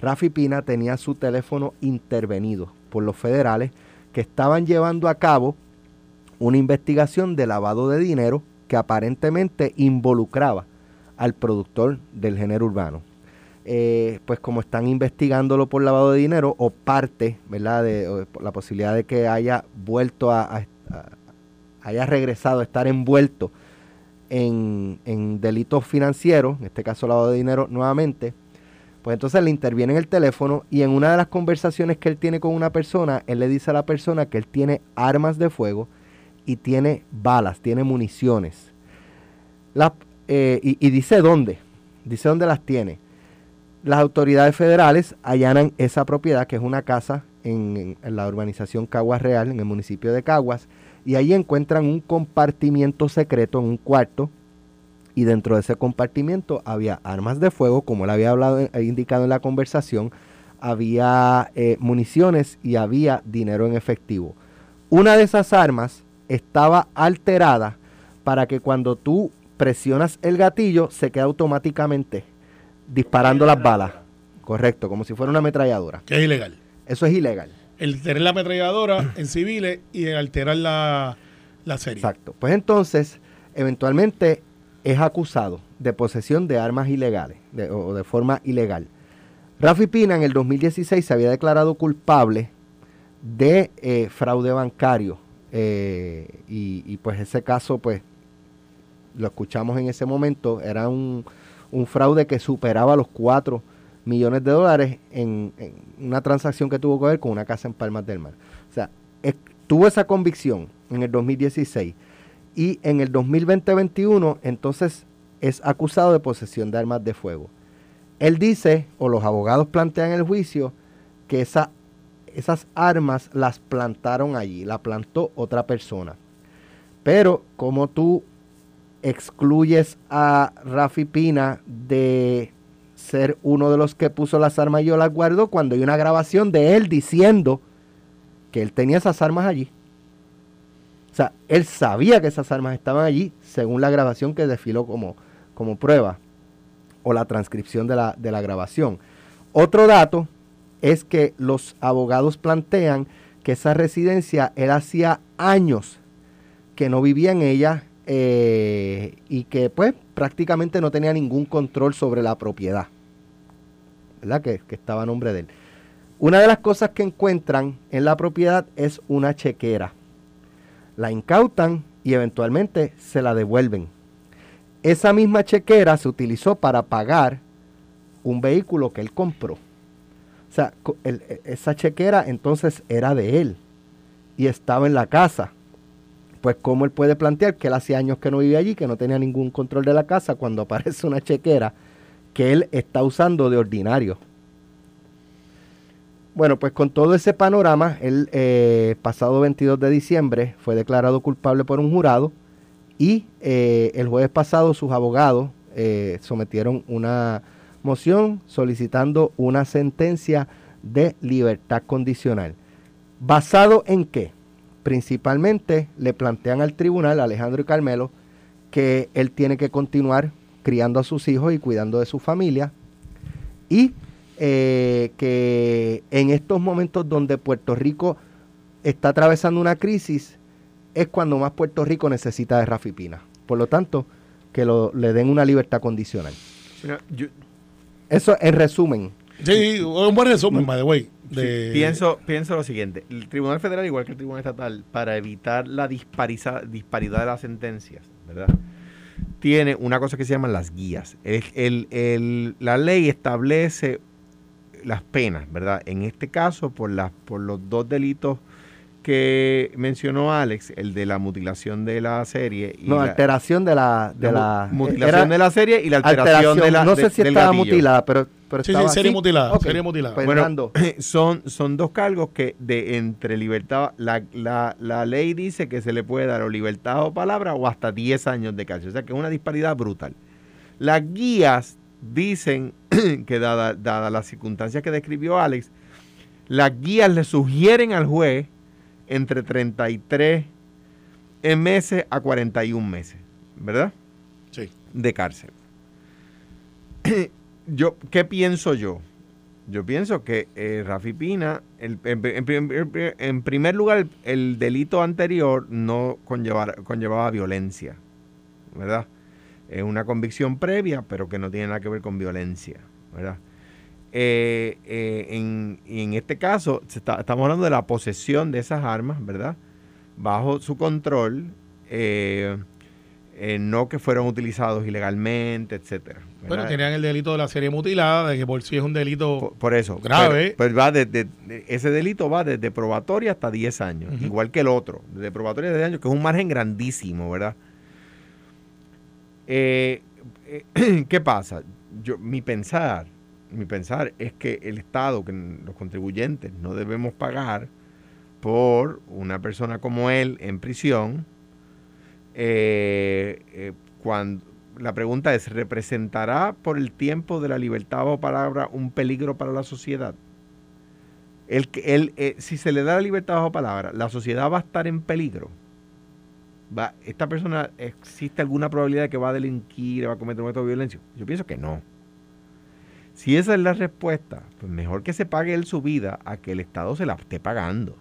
Rafi Pina tenía su teléfono intervenido por los federales que estaban llevando a cabo una investigación de lavado de dinero que aparentemente involucraba al productor del género urbano eh, pues como están investigándolo por lavado de dinero o parte, ¿verdad? De la posibilidad de que haya vuelto a, a- a- haya regresado a estar envuelto en, en delitos financieros, en este caso lavado de dinero nuevamente, pues entonces le interviene en el teléfono y en una de las conversaciones que él tiene con una persona, él le dice a la persona que él tiene armas de fuego y tiene balas, tiene municiones. La- eh, y, dice dónde, dice dónde las tiene. Las autoridades federales allanan esa propiedad, que es una casa en- en la urbanización Caguas Real, en el municipio de Caguas, y ahí encuentran un compartimiento secreto en un cuarto, y dentro de ese compartimiento había armas de fuego, como él había hablado, eh, indicado en la conversación, había eh, municiones y había dinero en efectivo. Una de esas armas estaba alterada para que cuando tú presionas el gatillo se queda automáticamente disparando las balas. Correcto, como si fuera una ametralladora. Que es ilegal. Eso es ilegal. El tener la ametralladora en civiles y el alterar la, la serie. Exacto. Pues entonces, eventualmente es acusado de posesión de armas ilegales o de forma ilegal. Rafi Pina en el 2016 se había declarado culpable de eh, fraude bancario eh, y, pues ese caso pues lo escuchamos en ese momento, era un, un fraude que superaba los 4 millones de dólares en, una transacción que tuvo que ver con una casa en Palmas del Mar. O sea, tuvo esa convicción en el 2016 y en el 2020-21 entonces es acusado de posesión de armas de fuego. Él dice, o los abogados plantean el juicio, que esa, esas armas las plantaron allí, la plantó otra persona. Pero como tú excluyes a Rafi Pina de ser uno de los que puso las armas y yo las guardo cuando hay una grabación de él diciendo que él tenía esas armas allí. Sea, él sabía que esas armas estaban allí según la grabación que desfiló como, como prueba o la transcripción de la, de la grabación. Otro dato es que los abogados plantean que esa residencia él hacía años que no vivía en ella eh, y que pues prácticamente no tenía ningún control sobre la propiedad, ¿verdad? Que, que estaba a nombre de él. Una de las cosas que encuentran en la propiedad es una chequera. La incautan y eventualmente se la devuelven. Esa misma chequera se utilizó para pagar un vehículo que él compró. O sea, e- esa chequera entonces era de él y estaba en la casa. Pues cómo él puede plantear que él hace años que no vivía allí, que no tenía ningún control de la casa, cuando aparece una chequera que él está usando de ordinario. Bueno, pues con todo ese panorama, el eh, pasado 22 de diciembre fue declarado culpable por un jurado y eh, el jueves pasado sus abogados eh, sometieron una moción solicitando una sentencia de libertad condicional. ¿Basado en qué? Principalmente le plantean al tribunal, Alejandro y Carmelo, que él tiene que continuar criando a sus hijos y cuidando de su familia y eh, que en estos momentos donde Puerto Rico está atravesando una crisis es cuando más Puerto Rico necesita de Rafi Pina. Por lo tanto, que lo- le den una libertad condicional. Mira, yo Eso en resumen. Sí, un buen resumen, by the way. de- sí, pienso, pienso lo siguiente. El Tribunal Federal, igual que el Tribunal Estatal, para evitar la dispariza- disparidad de las sentencias, ¿verdad? Tiene una cosa que se llaman las guías. El- el- el- la ley establece las penas, ¿verdad? En este caso, por, las por los dos delitos que mencionó Alex, el de la mutilación de la serie y No, la, alteración de la... De la la mu- mutilación era de la serie y la alteración, de la no sé de- si estaba gatillo. mutilada, pero, pero Sí, sí, serie así. mutilada, Ok, serie mutilada. pues, Bueno, son, son dos cargos que de entre libertad, la, la, la ley dice que se le puede dar o libertad o palabra o hasta 10 años de cárcel. O sea que es una disparidad brutal. Las guías dicen que dada, dada las circunstancias que describió Alex, las guías le sugieren al juez entre 33 meses a 41 meses, ¿verdad? Sí. de cárcel. yo, ¿Qué pienso yo? Yo pienso que eh, Rafi Pina, el- en, en prim- en- en primer lugar, el, el delito anterior no conllevaba violencia, ¿verdad? Es una convicción previa, pero que no tiene nada que ver con violencia, ¿verdad? Eh, eh, en, en este caso, se está- estamos hablando de la posesión de esas armas, ¿verdad? Bajo su control, eh, eh, no que fueron utilizados ilegalmente, etcétera. Bueno, ¿verdad? tenían el delito de la serie mutilada, de que por sí es un delito. Por, por eso. grave. Pero, pues va desde, de- ese delito va desde probatoria hasta 10 años, igual que el otro, desde probatoria a 10 años, que es un margen grandísimo, ¿verdad? Eh, eh, ¿Qué pasa? Yo, mi pensar, mi pensar es que el Estado, los contribuyentes no debemos pagar por una persona como él en prisión, eh, cuando la pregunta es, ¿representará por el tiempo de la libertad o palabra un peligro para la sociedad? El, el, eh, si se le da la libertad bajo palabra, ¿la sociedad va a estar en peligro? ¿Va, ¿Esta persona existe alguna probabilidad de que va a delinquir, va a cometer un acto de violencia? Yo pienso que no. Si esa es la respuesta, pues mejor que se pague él su vida a que el Estado se la esté pagando.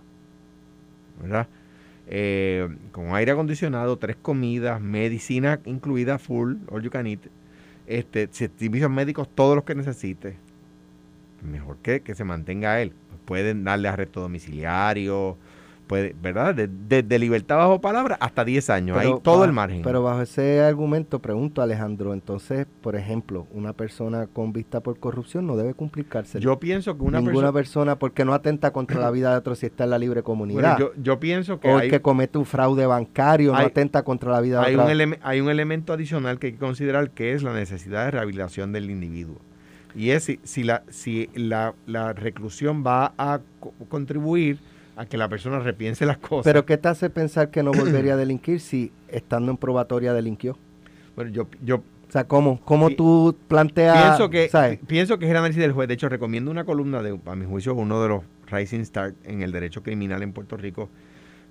¿Verdad? Eh, con aire acondicionado, tres comidas, medicina incluida full, all you can eat, este, servicios médicos, todos los que necesite. Mejor que, que se mantenga él. Pueden darle arresto domiciliario, puede, ¿verdad? De- Desde libertad bajo palabra hasta 10 años. Ahí todo bajo- el margen. Pero bajo ese argumento, pregunto Alejandro, entonces, por ejemplo, una persona con vista por corrupción no debe cumplir cárcel. yo pienso que una Ninguna persona... persona, porque no atenta contra la vida de otro si está en la libre Bueno, comunidad. yo, yo pienso que o hay, el que comete un fraude bancario no hay- atenta contra la vida de hay un, otra hay un elemento adicional que hay que considerar que es la necesidad de rehabilitación del individuo. Y es si, si la, si la, la reclusión va a co- contribuir a que la persona repiense las cosas. Pero ¿qué te hace pensar que no volvería a delinquir si estando en probatoria delinquió? bueno, yo, yo O sea, ¿cómo, cómo tú planteas, pienso que sabes? pienso que es el análisis del juez. De hecho, recomiendo una columna de, a mi juicio, uno de los Rising Stars en el derecho criminal en Puerto Rico.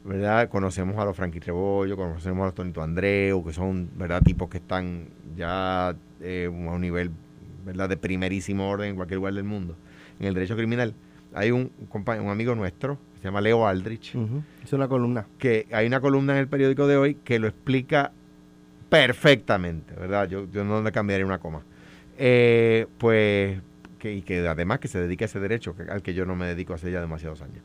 ¿Verdad? Conocemos a los Frankie Trebollo, conocemos a los Tonito Andreu, que son, ¿verdad? Tipos que están ya eh, a un nivel, ¿verdad? De primerísimo orden en cualquier lugar del mundo. En el derecho criminal hay un, compa- un amigo nuestro, se llama Leo Aldrich, Ujú, Es una columna. que hay una columna en el periódico de hoy que lo explica perfectamente, ¿verdad? Yo, yo no le cambiaría una coma. Eh, pues, que, y que además que se dedica a ese derecho, que- al que yo no me dedico hace ya demasiados años.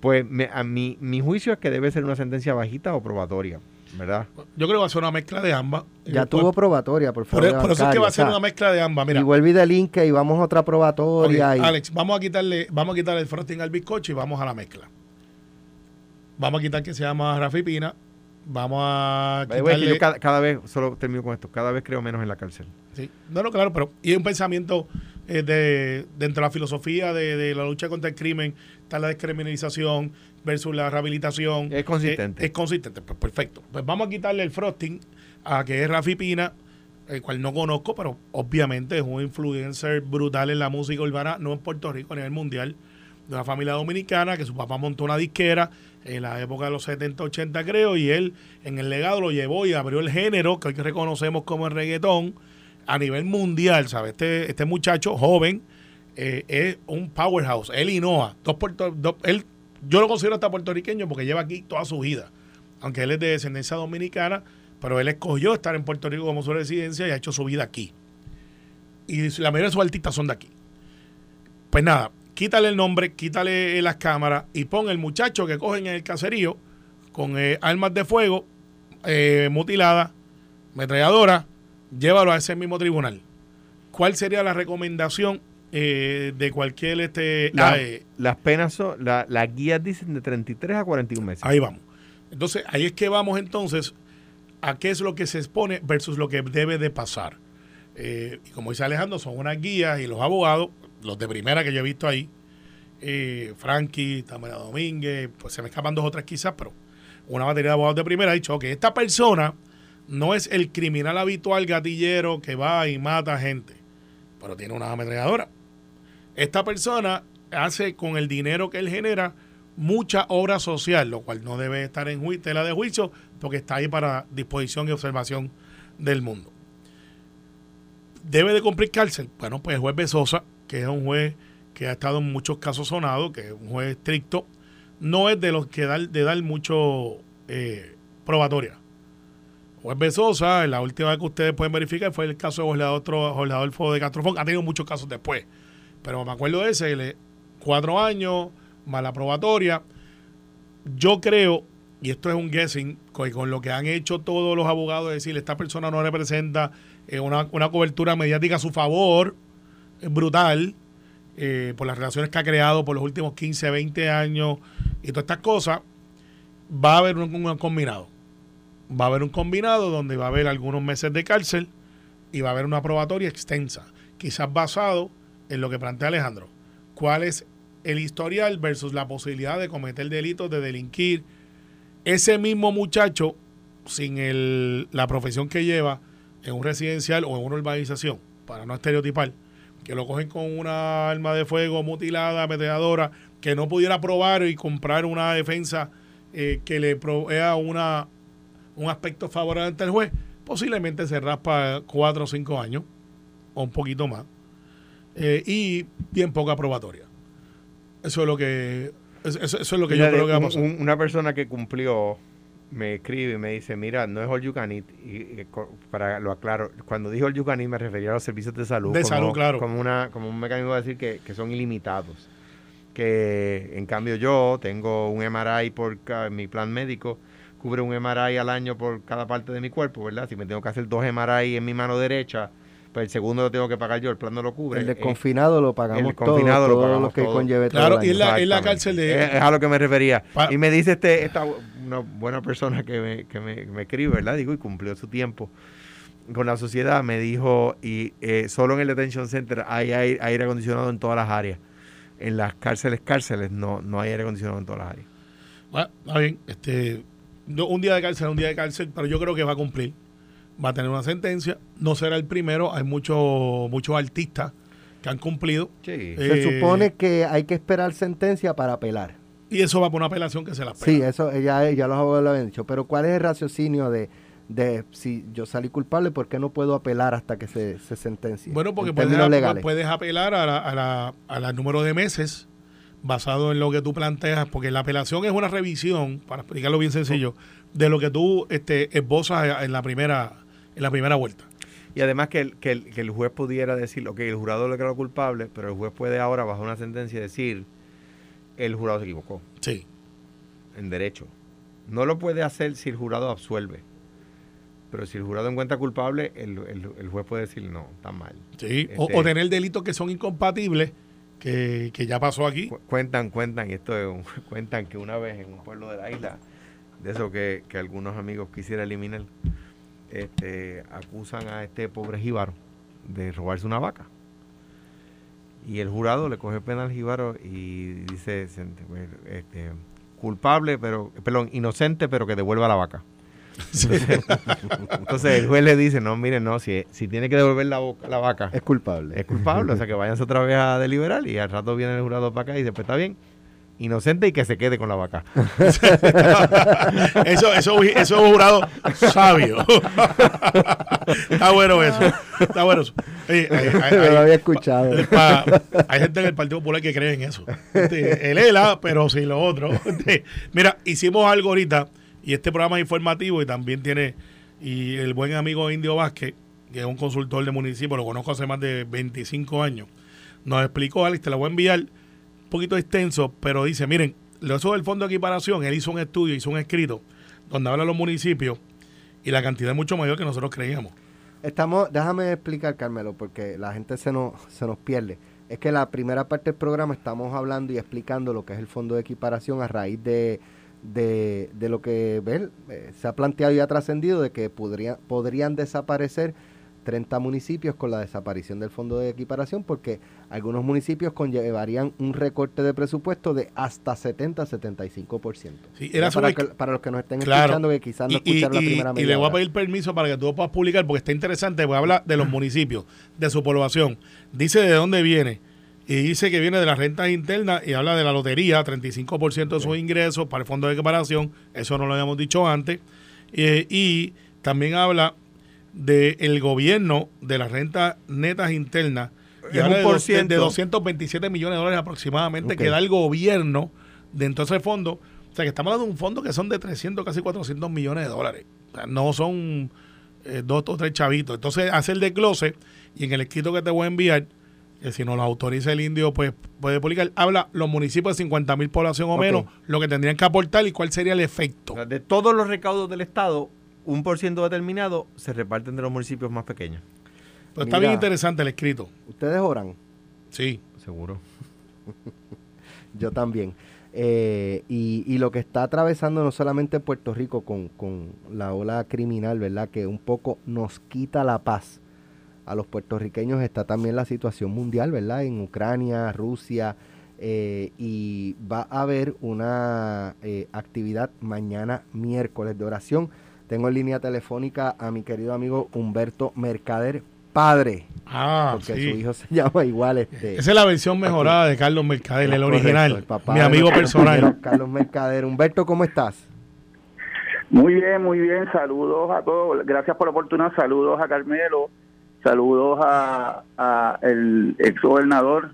Pues me- a mi, mi juicio es que debe ser una sentencia bajita o probatoria, ¿verdad? Yo creo que va a ser una mezcla de ambas. Ya Eh, tuvo por, probatoria, por por, favor. por eso es que va a ser una mezcla de ambas. Mira, y vuelve y delinque y vamos a otra probatoria. y, Alex, vamos a quitarle, vamos a quitarle el frosting al bizcocho y vamos a la mezcla. Vamos a quitar que se llama Rafi Pina. Vamos a quitarle. yo cada, cada vez, solo termino con esto, cada vez creo menos en la cárcel. Sí. No, no, claro, pero y es un pensamiento eh, de, dentro de la filosofía de, de la lucha contra el crimen, está la descriminalización versus la rehabilitación. Es consistente. Eh, es consistente, pues perfecto. Pues vamos a quitarle el frosting a que es Rafi Pina, el cual no conozco, pero obviamente es un influencer brutal en la música urbana, no en Puerto Rico, a nivel mundial, de una familia dominicana, que su papá montó una disquera en la época de los 70, 80 creo, y él en el legado lo llevó y abrió el género que hoy reconocemos como el reggaetón a nivel mundial, ¿sabes? Este, este muchacho joven eh, es un powerhouse, él y Noah, dos puerto, él, yo lo considero hasta puertorriqueño porque lleva aquí toda su vida, aunque él es de descendencia dominicana, pero él escogió estar en Puerto Rico como su residencia y ha hecho su vida aquí. Y la mayoría de sus artistas son de aquí. Pues nada, quítale el nombre, quítale las cámaras y pon el muchacho que cogen en el caserío con eh, armas de fuego eh, mutiladas, metralladoras, llévalo a ese mismo tribunal. ¿Cuál sería la recomendación eh, de cualquier este La- ah, eh, Las penas son, la- las guías dicen de 33 a 41 meses. Ahí vamos. Entonces, ahí es que vamos entonces a qué es lo que se expone versus lo que debe de pasar. Eh, y como dice Alejandro, son unas guías y los abogados, los de primera que yo he visto ahí, eh, Frankie, Tamara Domínguez, pues se me escapan dos o tres quizás, pero una batería de abogados de primera ha dicho que esta persona no es el criminal habitual gatillero que va y mata gente, pero tiene una ametralladora. Esta persona hace con el dinero que él genera mucha obra social, lo cual no debe estar en tela de juicio porque está ahí para disposición y observación del mundo. ¿Debe de cumplir cárcel? Bueno, pues el juez Besosa, que es un juez que ha estado en muchos casos sonados, que es un juez estricto, no es de los que dar, de dar mucho eh, probatoria. Juez Besosa, la última que ustedes pueden verificar fue el caso de Jorge Adolfo- Jorge Adolfo de Castrofón, ha tenido muchos casos después, pero me acuerdo de ese, cuatro años, mala probatoria. Yo creo y esto es un guessing, con, lo que han hecho todos los abogados, es decir, esta persona no representa eh, una, una cobertura mediática a su favor, es brutal, eh, por las relaciones que ha creado por los últimos 15, 20 años y todas estas cosas, va a haber un combinado. Va a haber un combinado donde va a haber algunos meses de cárcel y va a haber una probatoria extensa, quizás basado en lo que plantea Alejandro. ¿Cuál es el historial versus la posibilidad de cometer delitos, de delinquir? Ese mismo muchacho, sin el, la profesión que lleva en un residencial o en una urbanización, para no estereotipar, que lo cogen con una arma de fuego mutilada, ametralladora, que no pudiera probar y comprar una defensa eh, que le provea una, un aspecto favorable ante el juez, posiblemente se raspa cuatro o cinco años, o un poquito más, eh, y bien poca probatoria. Eso es lo que, eso, eso es lo que yo creo que va a un- una persona que cumplió me escribe y me dice, mira, no es all you can eat", y, para lo aclaro, cuando dijo all you can eat me refería a los servicios de salud. De como, salud, claro. Como, una, como un mecanismo de decir que, que son ilimitados. Que en cambio yo tengo un MRI por mi plan médico, cubre un MRI al año por cada parte de mi cuerpo, ¿verdad? Si me tengo que hacer dos MRI en mi mano derecha, pues el segundo lo tengo que pagar yo, el plan no lo cubre. El Eh, desconfinado lo pagamos el confinado todo, lo pagamos lo que todo. conlleve todo Claro, y en la, en la cárcel de... Es, es a lo que me refería. Y me dice este esta una buena persona que me, que me, me escribe, ¿verdad? Digo, y cumplió su tiempo con la sociedad. Me dijo, y eh, solo en el detention center hay aire, aire acondicionado en todas las áreas. En las cárceles, cárceles, no, no hay aire acondicionado en todas las áreas. Bueno, está bien. Este, un día de cárcel, un día de cárcel, pero yo creo que va a cumplir. Va a tener una sentencia. No será el primero. Hay muchos muchos artistas que han cumplido. Sí. Eh, Se supone que hay que esperar sentencia para apelar. Y eso va por una apelación que se la Sí, espera. eso ya, ya los abogados lo habían dicho. Pero ¿cuál es el raciocinio de, de si yo salí culpable, por qué no puedo apelar hasta que se, se sentencie? Bueno, porque puedes, puedes apelar a la, a la- a la número de meses basado en lo que tú planteas, porque la apelación es una revisión, para explicarlo bien sencillo, de lo que tú este, esbozas en la primera en la primera vuelta. Y además que el, que, el, que el juez pudiera decir, ok, el jurado le declaró culpable, pero el juez puede ahora, bajo una sentencia, decir, el jurado se equivocó. Sí. en derecho. No lo puede hacer si el jurado absuelve. Pero si el jurado encuentra culpable, el, el- el juez puede decir no, está mal. Sí, o, Este- o tener delitos que son incompatibles, que, ya pasó aquí. Cu- Cuentan, cuentan, y esto es un- cuentan que una vez en un pueblo de la isla, de eso que, que algunos amigos quisiera eliminar, este, acusan a este pobre jíbaro de robarse una vaca. Y el jurado le coge pena al jíbaro y dice, "Sente, pues, este, culpable, pero, perdón, inocente, pero que devuelva la vaca. Entonces, entonces el juez le dice, no, mire, no, si, si tiene que devolver la, boca- la vaca, Es culpable. es culpable, o sea que váyanse otra vez a deliberar y al rato viene el jurado para acá y dice, pues está bien, inocente y que se quede con la vaca. eso, eso, eso es un jurado sabio. Está bueno eso. Está bueno eso. Oye, hay, hay- Yo hay- lo había escuchado. pa- hay gente en el Partido Popular que cree en eso. Este, el ELA, pero sin lo otro. Este, mira, hicimos algo ahorita y este programa es informativo y también tiene y el buen amigo Indio Vázquez, que es un consultor de municipio, lo conozco hace más de 25 años, nos explicó, Alex, te la voy a enviar un poquito extenso, pero dice, miren, lo eso del fondo de equiparación, él hizo un estudio, hizo un escrito donde habla los municipios y la cantidad es mucho mayor que nosotros creíamos. Estamos, déjame explicar, Carmelo, porque la gente se nos, se nos pierde. Es que la primera parte del programa estamos hablando y explicando lo que es el fondo de equiparación a raíz de, de, de lo que ¿ves? Eh, se ha planteado y ha trascendido de que podría, podrían desaparecer 30 municipios con la desaparición del fondo de equiparación porque algunos municipios conllevarían un recorte de presupuesto de hasta 70-75%. Sí, era para, que- para los que nos estén Claro. escuchando que quizás no y, y- la y- primera y media le voy a pedir permiso para que tú puedas publicar porque está interesante, porque habla de los municipios, de su población, dice de dónde viene y dice que viene de las rentas internas y habla de la lotería, 35% de sus ingresos para el fondo de equiparación, eso no lo habíamos dicho antes, Eh, y también habla del gobierno de las rentas netas internas y habla un de, por dos- de- de ciento. 227 millones de dólares aproximadamente Ok. que da el gobierno dentro de ese fondo. O sea, que estamos hablando de un fondo que son de 300, casi 400 millones de dólares. O sea, no son eh, dos o tres chavitos. Entonces, hace el desglose y en el escrito que te voy a enviar, que si nos lo autoriza el indio, pues puede publicar. Habla los municipios de 50 mil población o menos, lo que tendrían que aportar y cuál sería el efecto. O sea, de todos los recaudos del Estado, un por ciento determinado se reparten de los municipios más pequeños. Pero está Mira. bien interesante el escrito. Ustedes oran, Sí. Seguro. yo también. Eh, y, y lo que está atravesando no solamente Puerto Rico con, con la ola criminal, ¿verdad? Que un poco nos quita la paz a los puertorriqueños, está también la situación mundial, ¿verdad? En Ucrania, Rusia, eh, y va a haber una eh, actividad mañana miércoles de oración. Tengo en línea telefónica a mi querido amigo Humberto Mercader, padre, Ah, porque sí. su hijo se llama igual. Este, Esa es la versión mejorada de Carlos Mercader, el Correcto, original. el papá mi amigo personal. Carlos Mercader. Humberto, ¿cómo estás? Muy bien, muy bien. Saludos a todos. Gracias por la oportunidad. Saludos a Carmelo. Saludos a, a el ex gobernador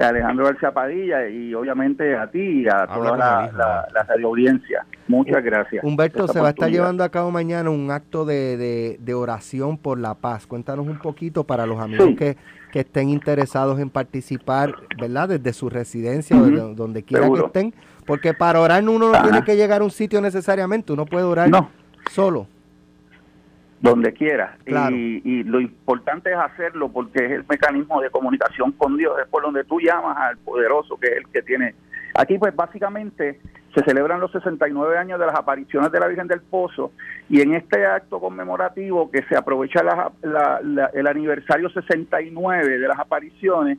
Alejandro García Padilla y obviamente a ti y a Habla toda la, el hijo. la, la radio audiencia. Muchas gracias. Humberto, se va a estar llevando a cabo mañana un acto de, de- de oración por la paz. Cuéntanos un poquito para los amigos Sí. que, que estén interesados en participar, ¿verdad? Desde su residencia o Ujú. de donde quiera Seguro. que estén. Porque para orar uno no Ajá. tiene que llegar a un sitio necesariamente, uno puede orar No, solo. Donde quiera. Claro. Y, y lo importante es hacerlo porque es el mecanismo de comunicación con Dios, es por donde tú llamas al poderoso, que es el que tiene. Aquí pues básicamente se celebran los 69 años de las apariciones de la Virgen del Pozo y en este acto conmemorativo que se aprovecha la- la- la- el aniversario 69 de las apariciones,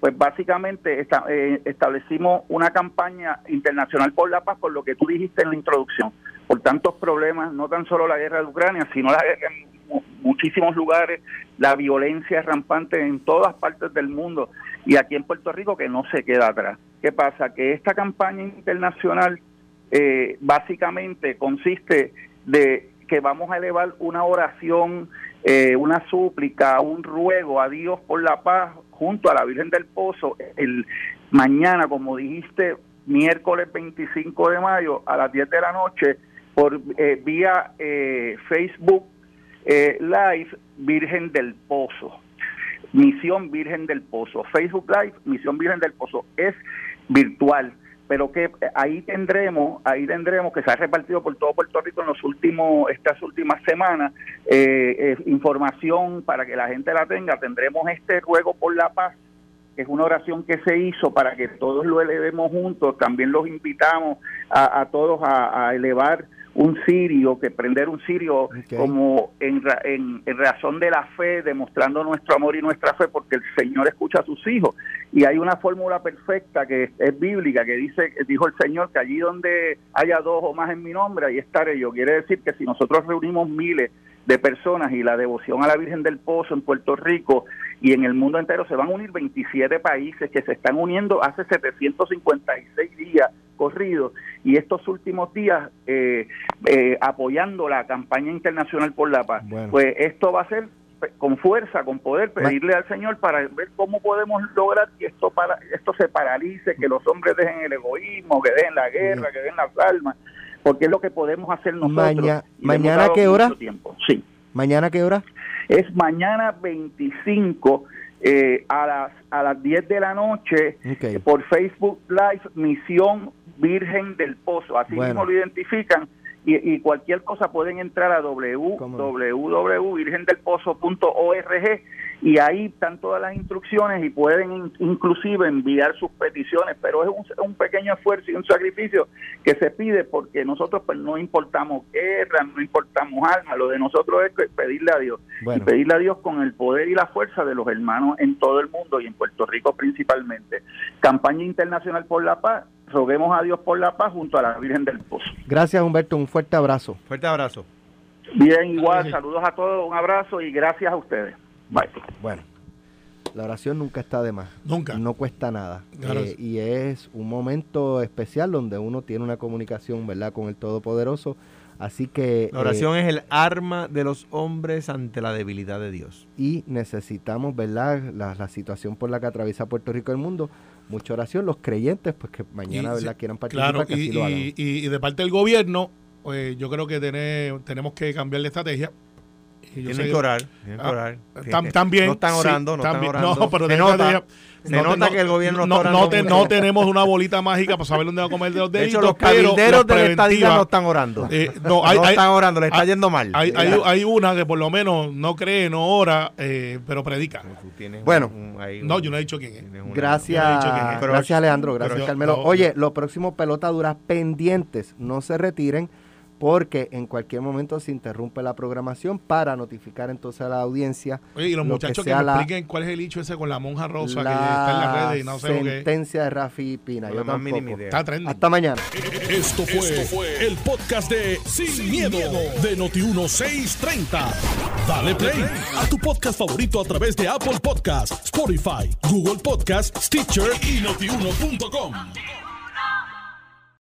pues básicamente esta- eh, establecimos una campaña internacional por la paz, por lo que tú dijiste en la introducción, por tantos problemas, no tan solo la guerra de Ucrania, sino la guerra en mu- muchísimos lugares, la violencia rampante en todas partes del mundo y aquí en Puerto Rico que no se queda atrás. ¿Qué pasa? Que esta campaña internacional eh, básicamente consiste de que vamos a elevar una oración, eh, una súplica, un ruego a Dios por la paz junto a la Virgen del Pozo el mañana, como dijiste, miércoles 25 de mayo a las 10 de la noche por eh, vía eh, Facebook eh, Live Virgen del Pozo. Misión Virgen del Pozo. Facebook Live, Misión Virgen del Pozo. Es virtual, pero que eh, ahí tendremos, ahí tendremos que se ha repartido por todo Puerto Rico en los últimos, estas últimas semanas, eh, eh, información para que la gente la tenga. Tendremos este ruego por la paz que es una oración que se hizo para que todos lo elevemos juntos. También los invitamos a, a todos a, a elevar un cirio, que prender un cirio como en, en, en razón de la fe, demostrando nuestro amor y nuestra fe, porque el Señor escucha a sus hijos. Y hay una fórmula perfecta que es, es bíblica, que dice, dijo el Señor, que allí donde haya dos o más en mi nombre, ahí estaré yo. Quiere decir que si nosotros reunimos miles de personas y la devoción a la Virgen del Pozo en Puerto Rico y en el mundo entero se van a unir 27 países que se están uniendo hace 756 días corridos y estos últimos días eh, eh, apoyando la campaña internacional por la paz. Bueno. Pues esto va a ser con fuerza, con poder, pedirle al Señor para ver cómo podemos lograr que esto para esto se paralice, que los hombres dejen el egoísmo, que dejen la guerra, que dejen las armas, porque es lo que podemos hacer nosotros. Maña- ¿mañana qué hora? tiempo. Sí ¿Mañana qué hora? es mañana 25 eh, a las a las 10 de la noche por Facebook Live Misión Virgen del Pozo. Así Bueno. mismo lo identifican y, y cualquier cosa pueden entrar a www.virgendelpozo.org y ahí están todas las instrucciones y pueden in- inclusive enviar sus peticiones, pero es un, un pequeño esfuerzo y un sacrificio que se pide porque nosotros pues no importamos guerra, no importamos alma, lo de nosotros es pedirle a Dios Bueno. y pedirle a Dios con el poder y la fuerza de los hermanos en todo el mundo y en Puerto Rico principalmente. Campaña internacional por la paz, roguemos a Dios por la paz junto a la Virgen del Pozo. Gracias, Humberto. Un fuerte abrazo. Fuerte abrazo. Bien, igual, saludos a todos, un abrazo y gracias a ustedes. Bye. Bueno, la oración nunca está de más. Nunca. No cuesta nada. Claro. Eh, y es un momento especial donde uno tiene una comunicación, ¿verdad?, con el Todopoderoso. Así que... La eh, oración es el arma de los hombres ante la debilidad de Dios. y necesitamos, ¿verdad?, la, la situación por la que atraviesa Puerto Rico el mundo. Mucha oración. Los creyentes, pues que mañana, Y- ¿verdad?, sí, quieran participar, Claro, que y, así lo hagan. y- y- y de parte del gobierno, pues yo creo que tener- tenemos que cambiar de estrategia. Tienen que orar. Tienen que Ah, orar. tam- también. No están sí, orando, no también. están orando. No, pero se nota, se no- nota no- que el gobierno no, está orando no, no tenemos una bolita mágica para saber dónde va a comer de los De deditos. hecho, los cabilderos de la estadía no están orando. eh, no, hay, no hay- están orando, le está hay- yendo mal. hay, hay, hay una que por lo menos no cree, no ora, eh, pero predica. Bueno. No, yo no he dicho quién es. Gracias, gracias Alejandro, gracias Carmelo. Oye, los próximos pelotaduras pendientes, no se retiren porque en cualquier momento se interrumpe la programación para notificar entonces a la audiencia Oye, y los lo muchachos que, me la- expliquen cuál es el hecho ese con la monja rosa la que está en las redes y no sé lo que sentencia de Rafi Pina. Yo tampoco. mínima idea. Está trending. Hasta mañana. Esto fue, el podcast de Sin, miedo, de Noti1630. Dale play a tu podcast favorito a través de Apple Podcasts, Spotify, Google Podcasts, Stitcher y notiuno.com.